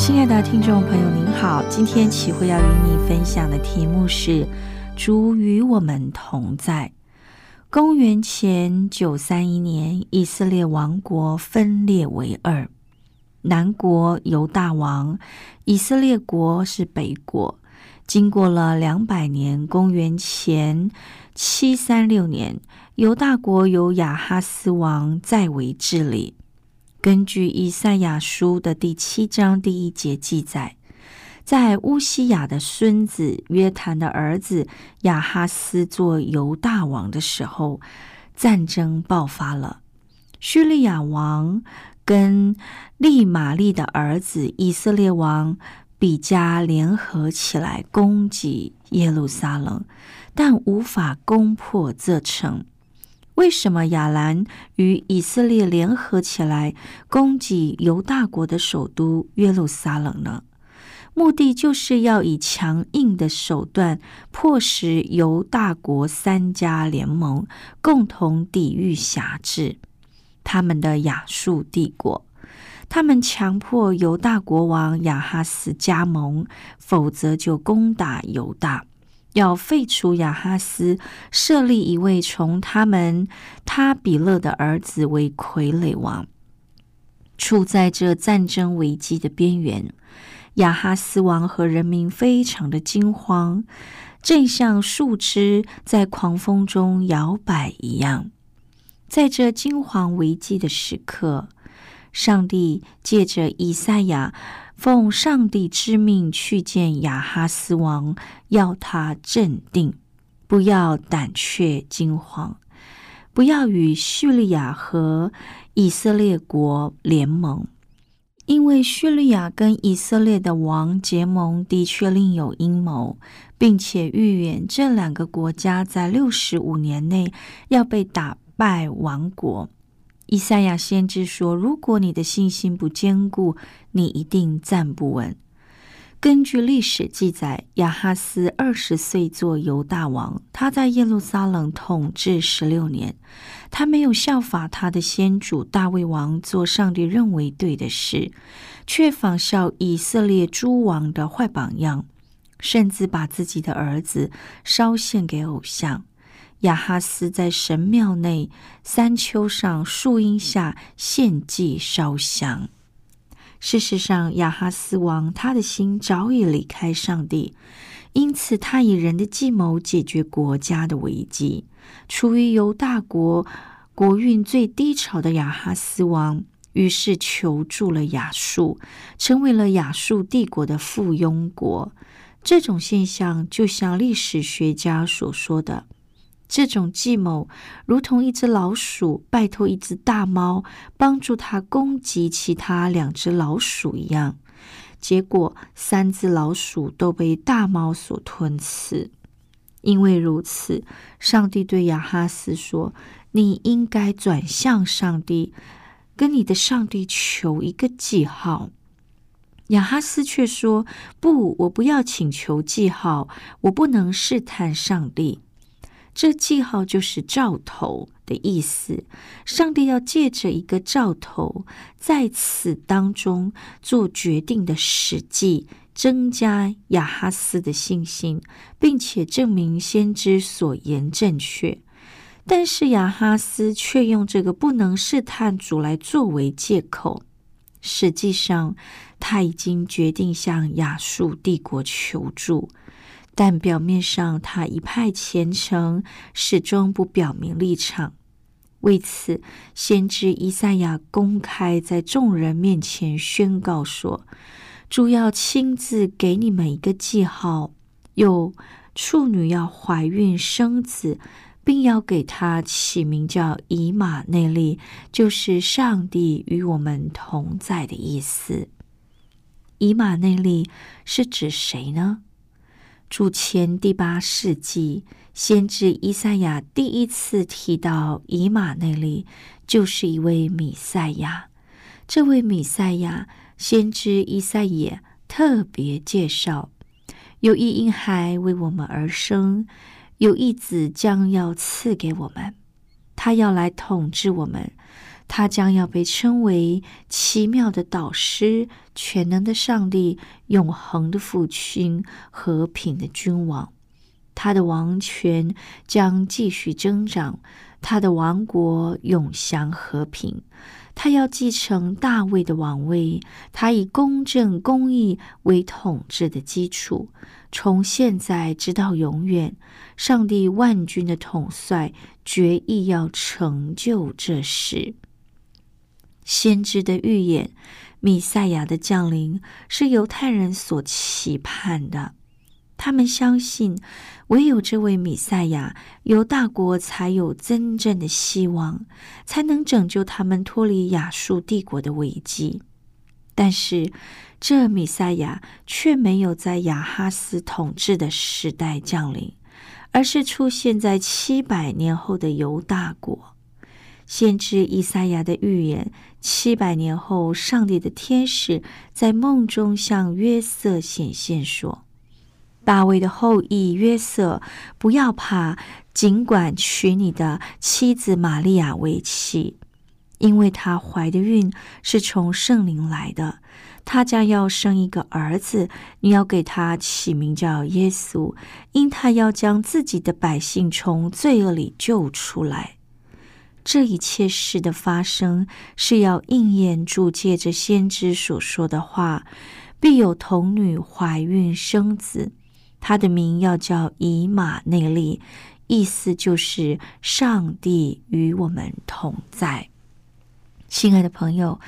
亲爱的听众朋友，您好，今天启慧要与你分享的题目是“主与我们同在”。公元前九三一年，以色列王国分裂为二，南国犹大王，以色列国是北国。经过了两百年，公元前七三六年，犹大国由亚哈斯王在位治理。根据以赛亚书的第七章第一节记载。在乌西雅的孙子约坦的儿子亚哈斯做犹大王的时候，战争爆发了。叙利亚王跟利玛利的儿子以色列王比加联合起来攻击耶路撒冷，但无法攻破这城。为什么亚兰与以色列联合起来攻击犹大国的首都耶路撒冷呢？目的就是要以强硬的手段迫使犹大国三家联盟，共同抵御辖制他们的亚述帝国。他们强迫犹大国王亚哈斯加盟，否则就攻打犹大，要废除亚哈斯，设立一位从他们他比勒的儿子为傀儡王。处在这战争危机的边缘。亚哈斯王和人民非常的惊慌，正像树枝在狂风中摇摆一样。在这惊惶危机的时刻，上帝借着以赛亚，奉上帝之命去见亚哈斯王，要他镇定，不要胆怯惊慌，不要与叙利亚和以色列国联盟。因为叙利亚跟以色列的王结盟，的确另有阴谋，并且预言这两个国家在六十五年内要被打败亡国。以赛亚先知说：“如果你的信心不坚固，你一定站不稳。”根据历史记载，亚哈斯二十岁做犹大王，他在耶路撒冷统治十六年。他没有效法他的先主大卫王做上帝认为对的事，却仿效以色列诸王的坏榜样，甚至把自己的儿子烧献给偶像。亚哈斯在神庙内山丘上树荫下献祭烧香。事实上，亚哈斯王他的心早已离开上帝，因此他以人的计谋解决国家的危机。处于犹大国国运最低潮的亚哈斯王，于是求助了亚述，成为了亚述帝国的附庸国。这种现象，就像历史学家所说的。这种计谋如同一只老鼠拜托一只大猫帮助它攻击其他两只老鼠一样，结果三只老鼠都被大猫所吞吃。因为如此，上帝对亚哈斯说：“你应该转向上帝，跟你的上帝求一个记号。”亚哈斯却说：“不，我不要请求记号，我不能试探上帝。”这记号就是兆头的意思。上帝要借着一个兆头，在此当中做决定的实际，增加亚哈斯的信心，并且证明先知所言正确。但是亚哈斯却用这个不能试探主来作为借口。实际上，他已经决定向亚述帝国求助，但表面上他一派虔诚，始终不表明立场。为此，先知以赛亚公开在众人面前宣告说：“主要亲自给你们一个记号，有处女要怀孕生子。”并要给他起名叫以马内利，就是上帝与我们同在的意思。以马内利是指谁呢？主前第八世纪，先知以赛亚第一次提到以马内利，就是一位米赛亚。这位米赛亚，先知以赛亚特别介绍，有一婴孩为我们而生。有一子将要赐给我们，他要来统治我们，他将要被称为奇妙的导师、全能的上帝、永恒的父亲、和平的君王。他的王权将继续增长，他的王国永享和平。他要继承大卫的王位，他以公正公义为统治的基础，从现在直到永远。上帝万军的统帅决意要成就这事。先知的预言，米赛亚的降临是犹太人所期盼的。他们相信，唯有这位米赛亚，犹大国才有真正的希望，才能拯救他们脱离亚述帝国的危机。但是，这米赛亚却没有在亚哈斯统治的时代降临，而是出现在七百年后的犹大国。先知以赛亚的预言：七百年后，上帝的天使在梦中向约瑟显现说。大卫的后裔约瑟，不要怕，尽管娶你的妻子玛利亚为妻，因为她怀的孕是从圣灵来的。他将要生一个儿子，你要给他起名叫耶稣，因他要将自己的百姓从罪恶里救出来。这一切事的发生，是要应验住借着先知所说的话：必有童女怀孕生子。他的名要叫以马内利，意思就是上帝与我们同在。亲爱的朋友，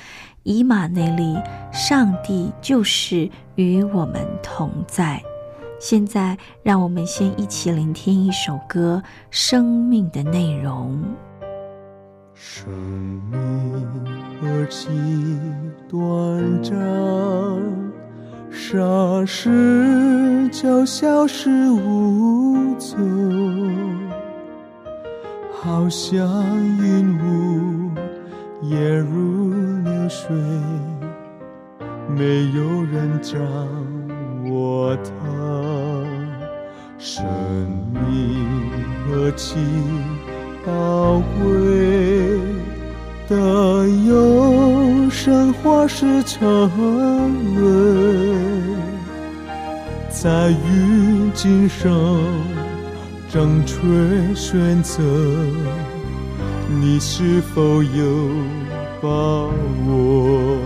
以马内利，上帝就是与我们同在。现在，让我们先一起聆听一首歌《生命的内容》。生命何其短暂。霎时就消失无踪，好像云雾也如流水，没有人掌握它。生命何其宝贵，的有生花是沉沦，在雨景上正确选择，你是否有把握？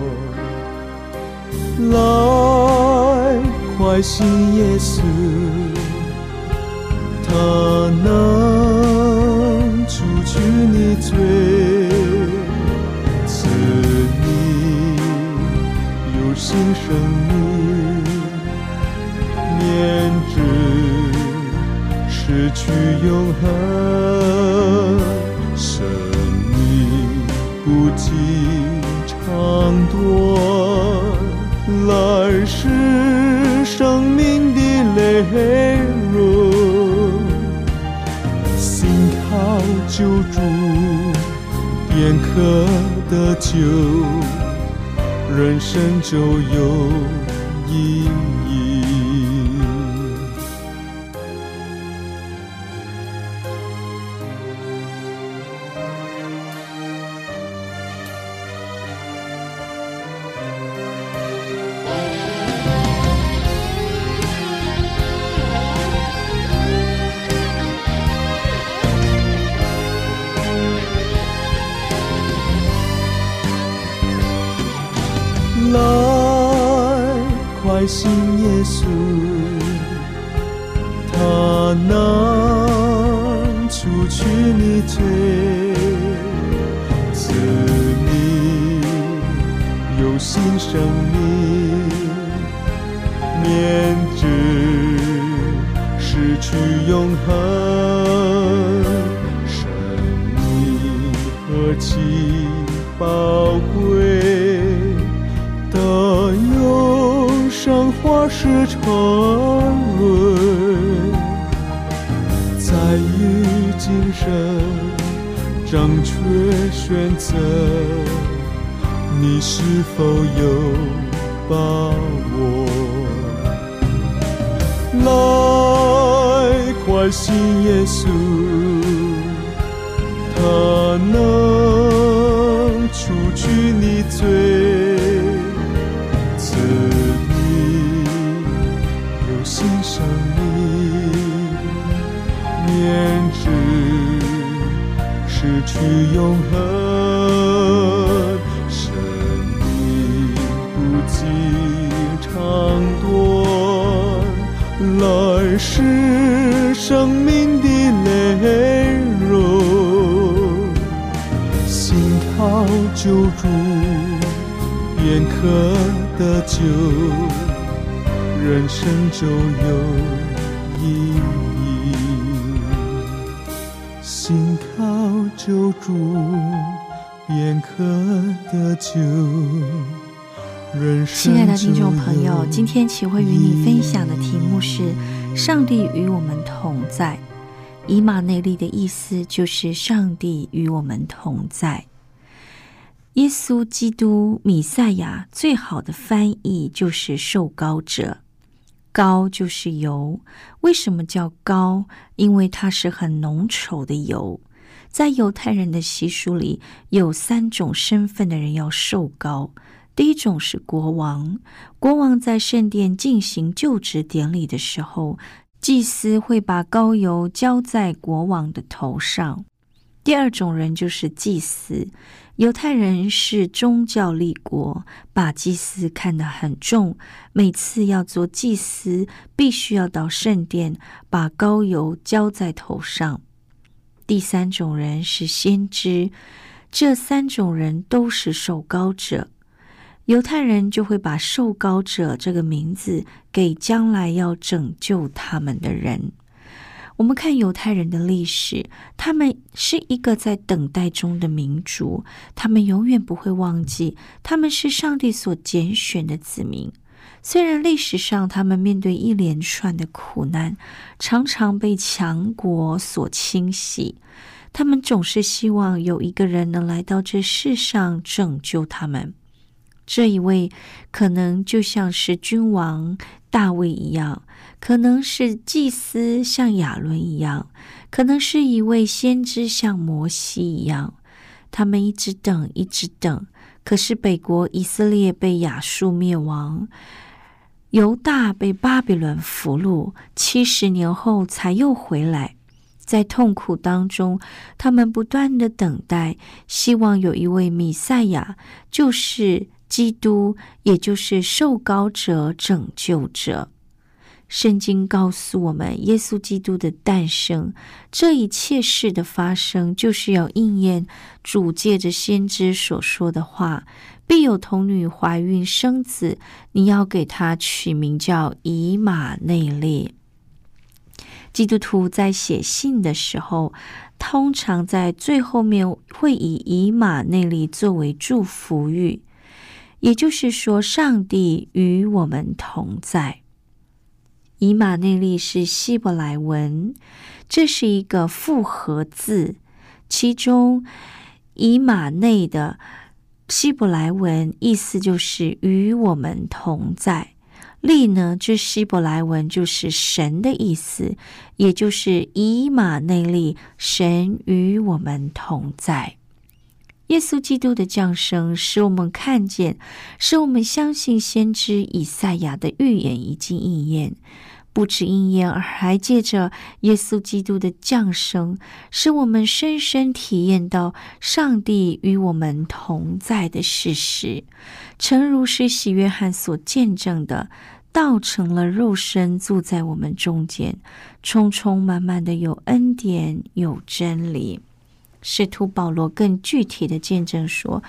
来，快信耶稣，他能除去你罪。新生命，念之失去永恒。生命不计长短，来世生命的泪润，心靠救助，便可得救。人生就有意义。信耶稣，他能除去你罪，赐你有新生命，免选择，你是否有把握？来，快信耶稣，他能生就有意义。心靠救主，便可得救。人生亲爱的听众朋友，今天启慧与你分享的题目是“上帝与我们同在”。以马内利的意思就是“上帝与我们同在”。耶稣基督米赛亚最好的翻译就是受膏者，膏就是油。为什么叫膏？因为它是很浓稠的油。在犹太人的习俗里，有三种身份的人要受膏。第一种是国王，国王在圣殿进行就职典礼的时候，祭司会把膏油浇在国王的头上。第二种人就是祭司。犹太人是宗教立国，把祭司看得很重。每次要做祭司，必须要到圣殿，把膏油浇在头上。第三种人是先知，这三种人都是受膏者。犹太人就会把受膏者这个名字给将来要拯救他们的人。我们看犹太人的历史，他们是一个在等待中的民族，他们永远不会忘记他们是上帝所拣选的子民。虽然历史上他们面对一连串的苦难，常常被强国所侵袭，他们总是希望有一个人能来到这世上拯救他们。这一位可能就像是君王大卫一样。可能是祭司像亚伦一样，可能是一位先知像摩西一样。他们一直等，一直等。可是北国以色列被亚述灭亡，犹大被巴比伦俘虏，七十年后才又回来。在痛苦当中，他们不断的等待，希望有一位弥赛亚，就是基督，也就是受膏者、拯救者。圣经告诉我们，耶稣基督的诞生，这一切事的发生，就是要应验主借着先知所说的话：必有童女怀孕生子，你要给他取名叫以马内利。基督徒在写信的时候，通常在最后面会以以马内利作为祝福语，也就是说，上帝与我们同在。以马内利是希伯来文，这是一个复合字。其中以马内的希伯来文意思就是与我们同在。利呢，这希伯来文就是神的意思，也就是以马内利，神与我们同在。耶稣基督的降生，使我们看见，使我们相信先知以赛亚的预言已经应验。不止应验，而还借着耶稣基督的降生，使我们深深体验到上帝与我们同在的事实。诚如是喜约翰所见证的，道成了肉身，住在我们中间，充充满满的有恩典，有真理。使徒保罗更具体的见证说，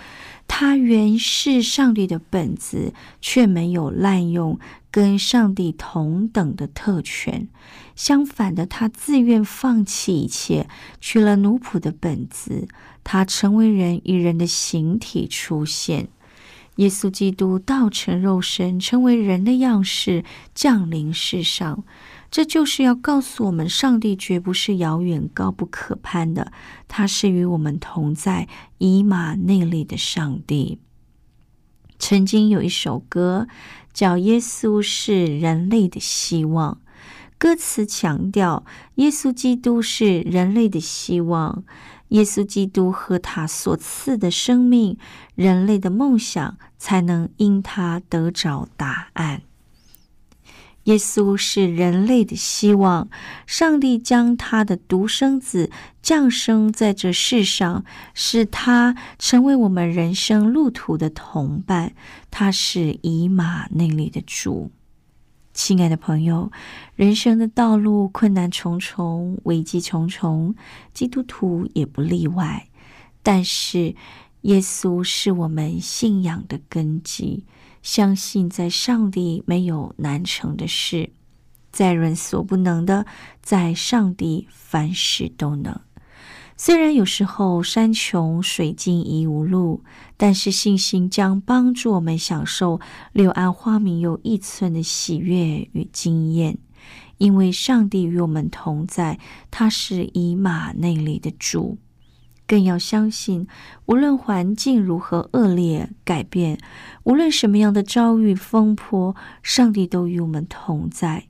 他原是上帝的本子，却没有滥用跟上帝同等的特权。相反的，他自愿放弃一切，取了奴仆的本子。他成为人，以人的形体出现。耶稣基督道成肉身，成为人的样式，降临世上。这就是要告诉我们，上帝绝不是遥远高不可攀的，他是与我们同在，以马内利的上帝。曾经有一首歌叫《耶稣是人类的希望》，歌词强调耶稣基督是人类的希望，耶稣基督和他所赐的生命，人类的梦想才能因他得着答案。耶稣是人类的希望，上帝将他的独生子降生在这世上，使他成为我们人生路途的同伴。他是以马内利的主。亲爱的朋友，人生的道路困难重重，危机重重，基督徒也不例外。但是，耶稣是我们信仰的根基。相信在上帝没有难成的事，在人所不能的，在上帝凡事都能。虽然有时候山穷水尽疑无路，但是信心将帮助我们享受柳暗花明又一村的喜悦与经验，因为上帝与我们同在，他是以马内利的主。更要相信，无论环境如何恶劣改变，无论什么样的遭遇风波，上帝都与我们同在。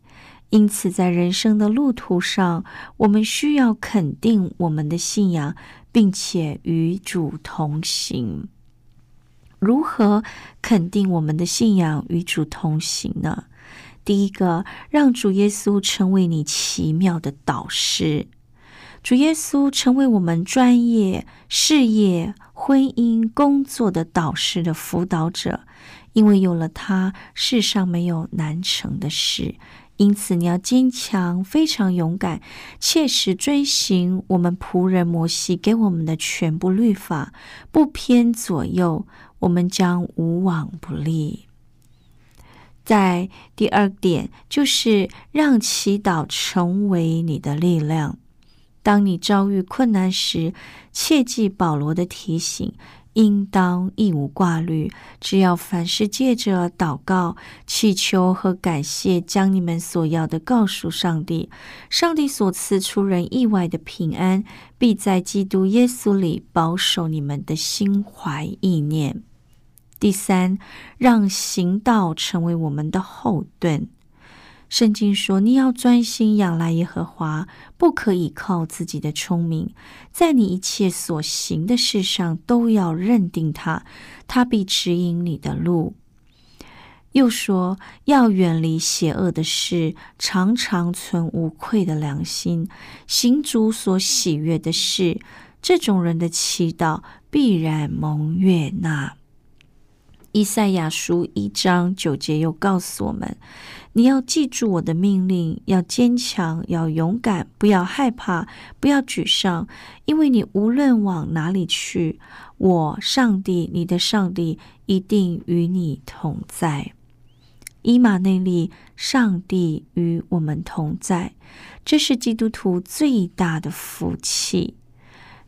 因此，在人生的路途上，我们需要肯定我们的信仰，并且与主同行。如何肯定我们的信仰与主同行呢？第一个，让主耶稣成为你奇妙的导师。主耶稣成为我们专业事业、婚姻、工作的导师的辅导者，因为有了他，世上没有难成的事。因此，你要坚强、非常勇敢，切实遵行我们仆人摩西给我们的全部律法，不偏左右，我们将无往不利。在第二点，就是让祈祷成为你的力量。当你遭遇困难时，切记保罗的提醒，应当一无挂虑，只要凡事借着祷告、祈求和感谢，将你们所要的告诉上帝。上帝所赐出人意外的平安，必在基督耶稣里保守你们的心怀意念。第三，让行道成为我们的后盾。圣经说：“你要专心仰赖耶和华，不可以靠自己的聪明，在你一切所行的事上都要认定他，他必指引你的路。”又说：“要远离邪恶的事，常常存无愧的良心，行主所喜悦的事。这种人的祈祷必然蒙悦纳。”以赛亚书一章九节又告诉我们。你要记住我的命令，要坚强，要勇敢，不要害怕，不要沮丧，因为你无论往哪里去，我上帝，你的上帝一定与你同在。伊玛内利，上帝与我们同在，这是基督徒最大的福气。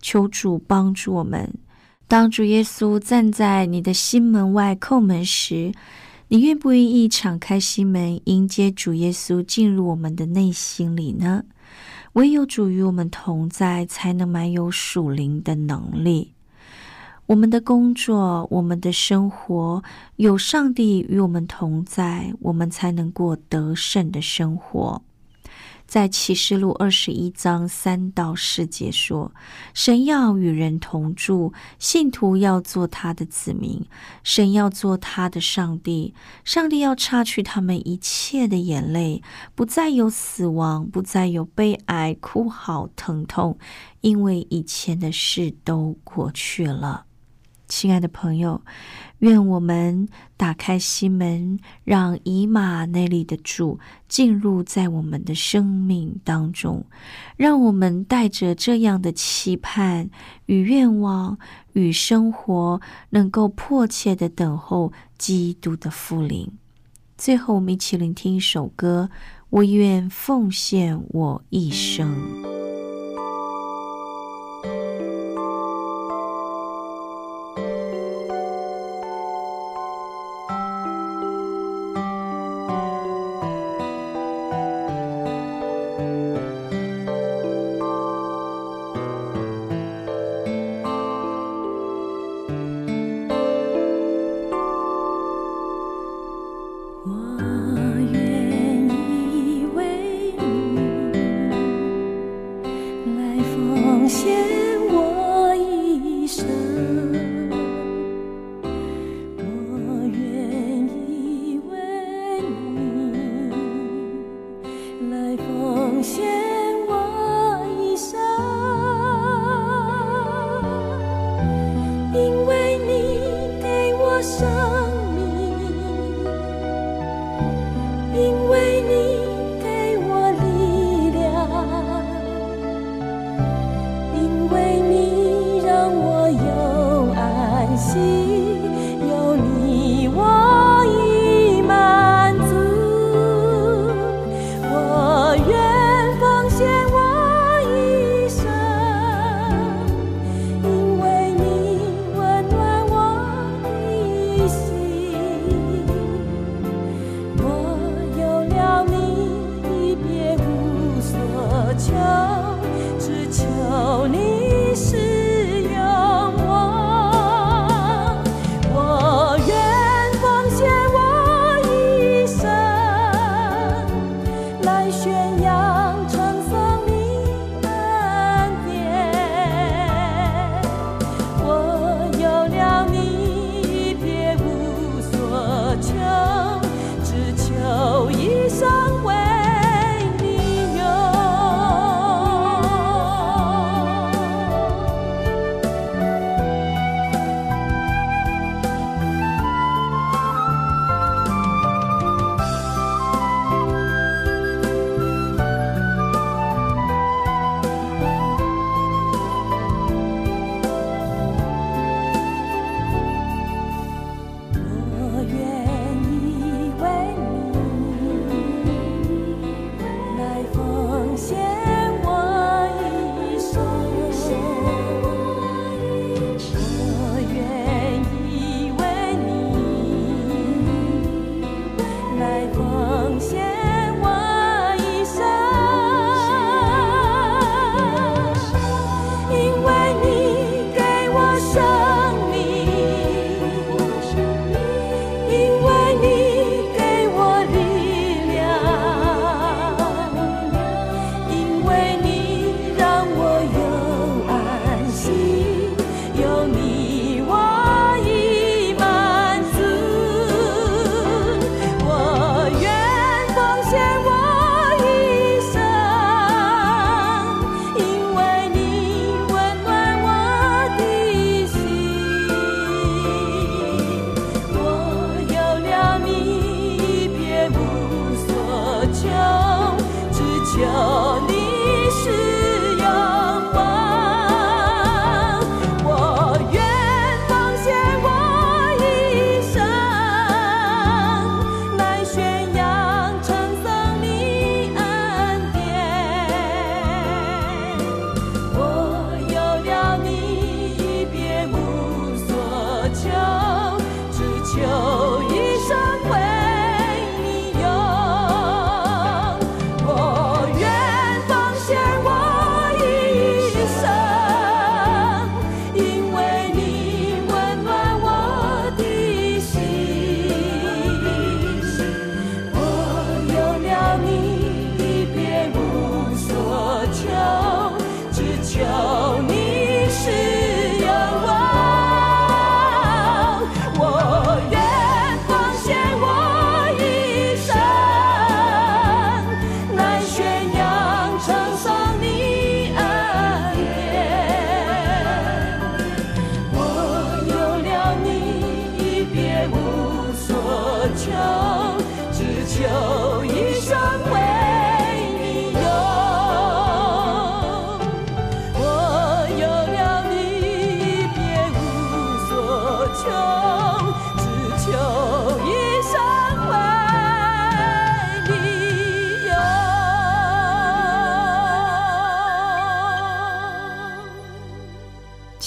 求主帮助我们，当主耶稣站在你的心门外叩门时。你愿不愿意敞开心门，迎接主耶稣进入我们的内心里呢？唯有主与我们同在，才能满有属灵的能力。我们的工作，我们的生活，有上帝与我们同在，我们才能过得胜的生活。在启示录二十一章三到四节说：“神要与人同住，信徒要做他的子民，神要做他的上帝，上帝要擦去他们一切的眼泪，不再有死亡，不再有悲哀、哭嚎、疼痛，因为以前的事都过去了。”亲爱的朋友，愿我们打开心门，让以马内利的主进入在我们的生命当中，让我们带着这样的期盼与愿望与生活，能够迫切的等候基督的复临。最后，我们一起聆听一首歌：我愿奉献我一生。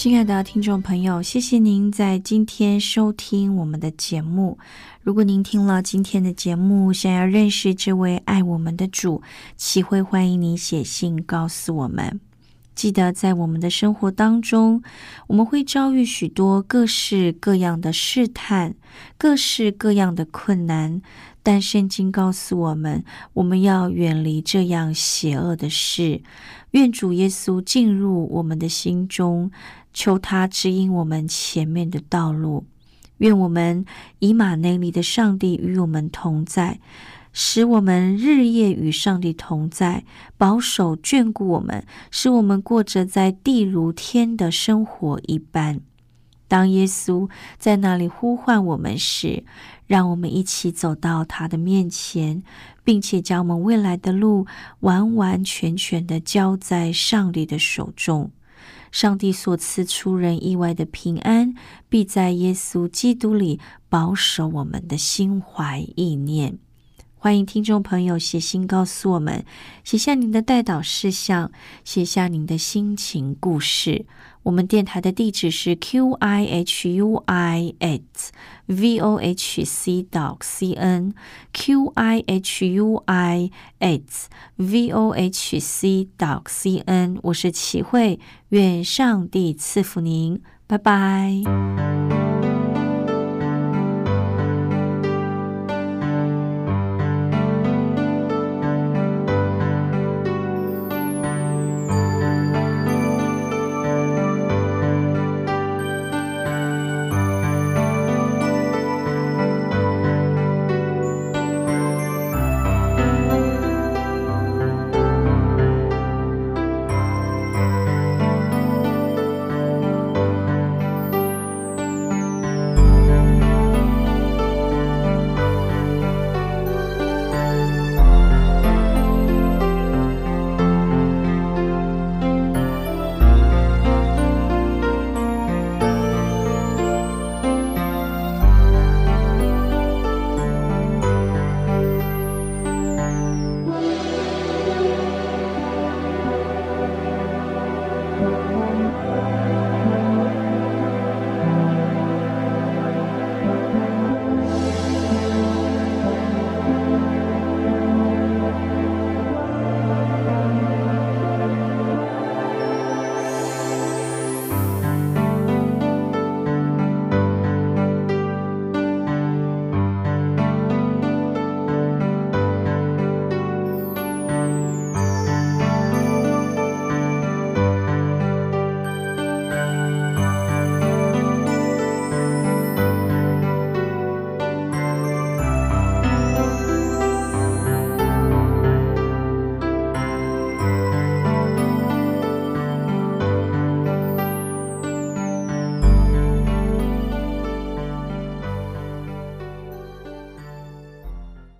亲爱的听众朋友，谢谢您在今天收听我们的节目。如果您听了今天的节目，想要认识这位爱我们的主，岂会欢迎你写信告诉我们。记得在我们的生活当中，我们会遭遇许多各式各样的试探，各式各样的困难。但圣经告诉我们，我们要远离这样邪恶的事。愿主耶稣进入我们的心中，求他指引我们前面的道路。愿我们以马内利的上帝与我们同在，使我们日夜与上帝同在，保守眷顾我们，使我们过着在地如天的生活一般。当耶稣在那里呼唤我们时，让我们一起走到他的面前，并且将我们未来的路完完全全的交在上帝的手中。上帝所赐出人意外的平安，必在耶稣基督里保守我们的心怀意念。欢迎听众朋友写信告诉我们，写下您的代祷事项，写下您的心情故事。我们电台的地址是 q i h u i at v o h c dot c n q i h u i at v o h c dot c n。我是齐慧，愿上帝赐福您，拜拜。